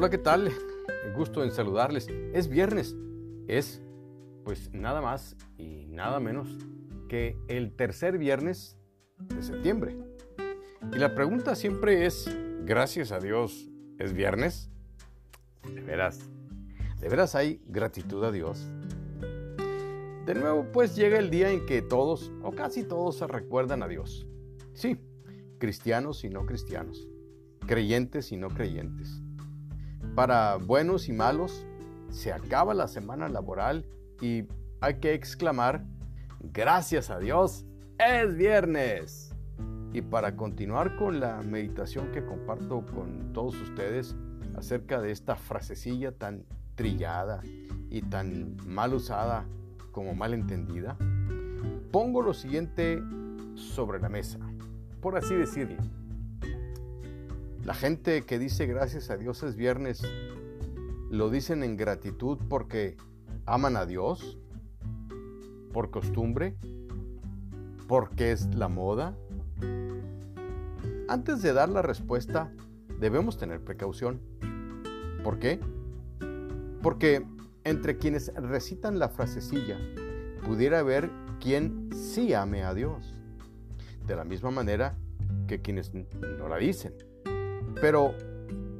Hola, ¿qué tal? El gusto en saludarles. Es viernes. Es, pues, nada más y nada menos que el tercer viernes de septiembre. Y la pregunta siempre es, gracias a Dios, ¿es viernes? De veras, de veras hay gratitud a Dios. De nuevo, pues llega el día en que todos, o casi todos, se recuerdan a Dios. Sí, cristianos y no cristianos, creyentes y no creyentes. Para buenos y malos, se acaba la semana laboral y hay que exclamar, gracias a Dios, es viernes. Y para continuar con la meditación que comparto con todos ustedes acerca de esta frasecilla tan trillada y tan mal usada como mal entendida, pongo lo siguiente sobre la mesa, por así decirlo. La gente que dice gracias a Dios es viernes, lo dicen en gratitud porque aman a Dios, por costumbre, porque es la moda. Antes de dar la respuesta, debemos tener precaución. ¿Por qué? Porque entre quienes recitan la frasecilla, pudiera haber quien sí ame a Dios, de la misma manera que quienes no la dicen. Pero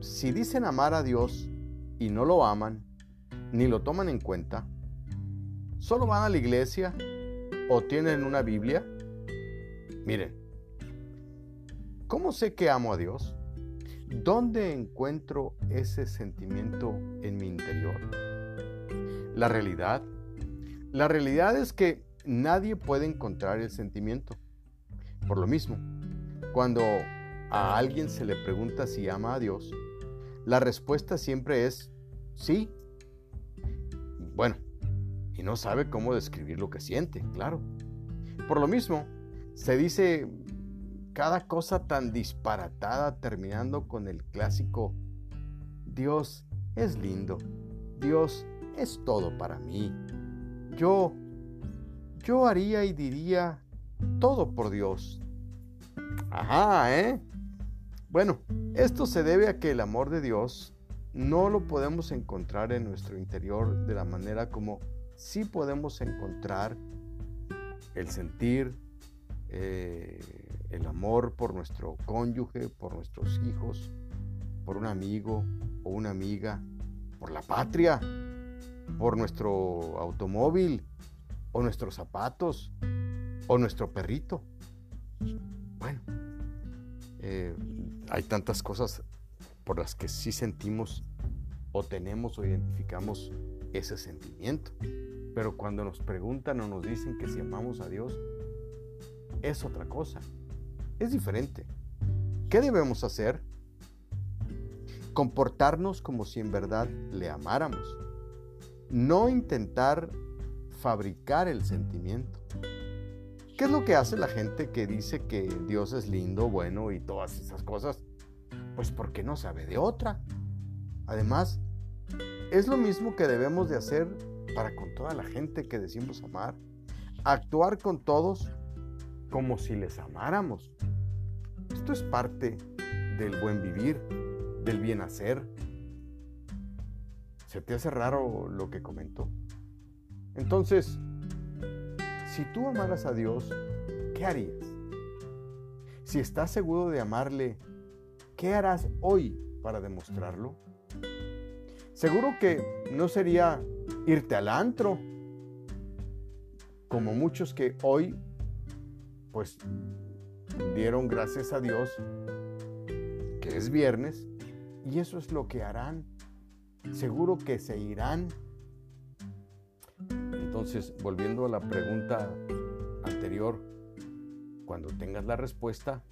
si dicen amar a Dios y no lo aman, ni lo toman en cuenta, solo van a la iglesia o tienen una Biblia, miren, ¿cómo sé que amo a Dios? ¿Dónde encuentro ese sentimiento en mi interior? La realidad, la realidad es que nadie puede encontrar el sentimiento. Por lo mismo, cuando a alguien se le pregunta si ama a Dios, la respuesta siempre es sí. Bueno, y no sabe cómo describir lo que siente, claro. Por lo mismo, se dice cada cosa tan disparatada terminando con el clásico Dios es lindo, Dios es todo para mí. Yo, yo haría y diría todo por Dios. Ajá, ¿eh? Bueno, esto se debe a que el amor de Dios no lo podemos encontrar en nuestro interior de la manera como sí podemos encontrar el sentir, eh, el amor por nuestro cónyuge, por nuestros hijos, por un amigo o una amiga, por la patria, por nuestro automóvil o nuestros zapatos o nuestro perrito. Bueno, eh, hay tantas cosas por las que sí sentimos o tenemos o identificamos ese sentimiento. Pero cuando nos preguntan o nos dicen que si amamos a Dios, es otra cosa. Es diferente. ¿Qué debemos hacer? Comportarnos como si en verdad le amáramos. No intentar fabricar el sentimiento. ¿Qué es lo que hace la gente que dice que Dios es lindo, bueno y todas esas cosas? Pues porque no sabe de otra. Además, es lo mismo que debemos de hacer para con toda la gente que decimos amar. Actuar con todos como si les amáramos. Esto es parte del buen vivir, del bien hacer. ¿Se te hace raro lo que comentó? Entonces, si tú amaras a Dios, ¿qué harías? Si estás seguro de amarle, ¿qué harás hoy para demostrarlo? Seguro que no sería irte al antro, como muchos que hoy, pues, dieron gracias a Dios que es viernes, y eso es lo que harán. Seguro que se irán entonces, volviendo a la pregunta anterior, cuando tengas la respuesta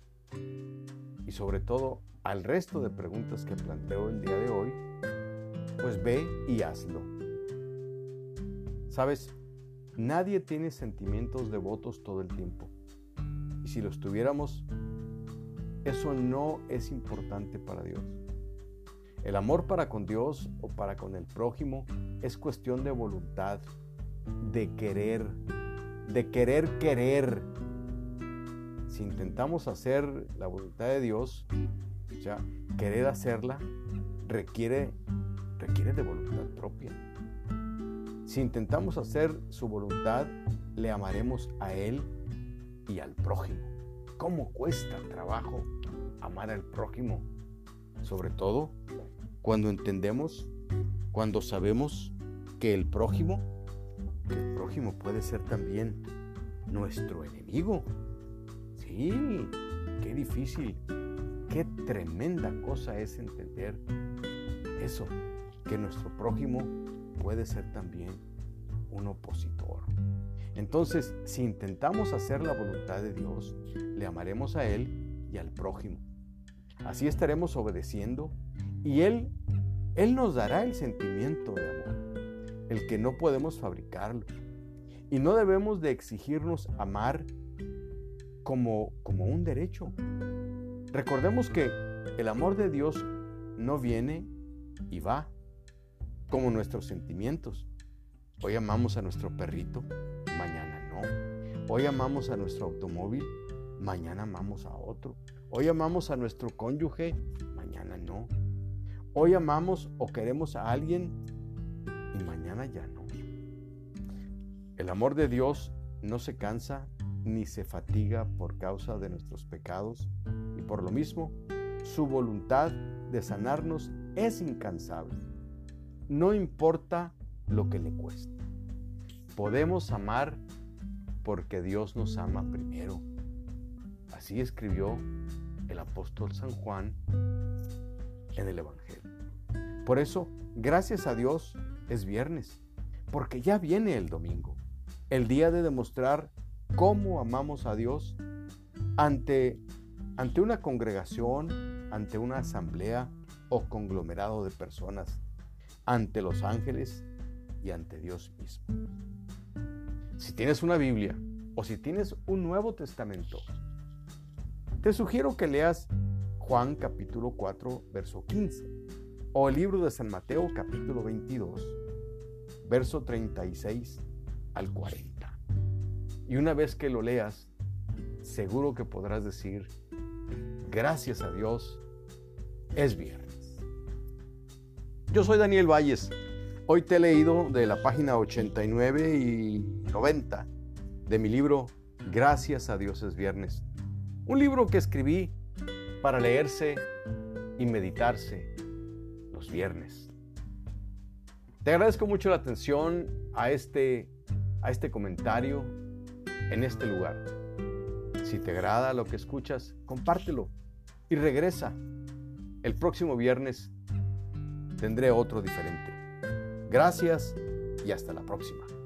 y sobre todo al resto de preguntas que planteo el día de hoy, pues ve y hazlo. Sabes, nadie tiene sentimientos devotos todo el tiempo. Y si los tuviéramos, eso no es importante para Dios. El amor para con Dios o para con el prójimo es cuestión de voluntad de querer, de querer querer. Si intentamos hacer la voluntad de Dios, o querer hacerla, requiere, requiere de voluntad propia. Si intentamos hacer su voluntad, le amaremos a Él y al prójimo. ¿Cómo cuesta trabajo amar al prójimo? Sobre todo cuando entendemos, cuando sabemos que el prójimo, el prójimo puede ser también nuestro enemigo. Sí, qué difícil, qué tremenda cosa es entender eso, que nuestro prójimo puede ser también un opositor. Entonces, si intentamos hacer la voluntad de Dios, le amaremos a Él y al prójimo. Así estaremos obedeciendo y Él, Él nos dará el sentimiento de amor, el que no podemos fabricarlo. Y no debemos de exigirnos amar como, como un derecho. Recordemos que el amor de Dios no viene y va, como nuestros sentimientos. Hoy amamos a nuestro perrito, mañana no. Hoy amamos a nuestro automóvil, mañana amamos a otro. Hoy amamos a nuestro cónyuge, mañana no. Hoy amamos o queremos a alguien y mañana ya no. El amor de Dios no se cansa ni se fatiga por causa de nuestros pecados y por lo mismo su voluntad de sanarnos es incansable. No importa lo que le cueste. Podemos amar porque Dios nos ama primero. Así escribió el apóstol San Juan en el Evangelio. Por eso, gracias a Dios, es viernes, porque ya viene el domingo, el día de demostrar cómo amamos a Dios ante, ante una congregación, ante una asamblea o conglomerado de personas, ante los ángeles y ante Dios mismo. Si tienes una Biblia o si tienes un Nuevo Testamento, te sugiero que leas Juan capítulo 4, verso 15, o el libro de San Mateo capítulo 22, verso 36 al 40. Y una vez que lo leas, seguro que podrás decir, gracias a Dios, es viernes. Yo soy Daniel Valles. Hoy te he leído de la página 89 y 90 de mi libro Gracias a Dios es viernes un libro que escribí para leerse y meditarse viernes. Te agradezco mucho la atención a este, a este comentario en este lugar. Si te agrada lo que escuchas, compártelo y regresa. El próximo viernes tendré otro diferente. Gracias y hasta la próxima.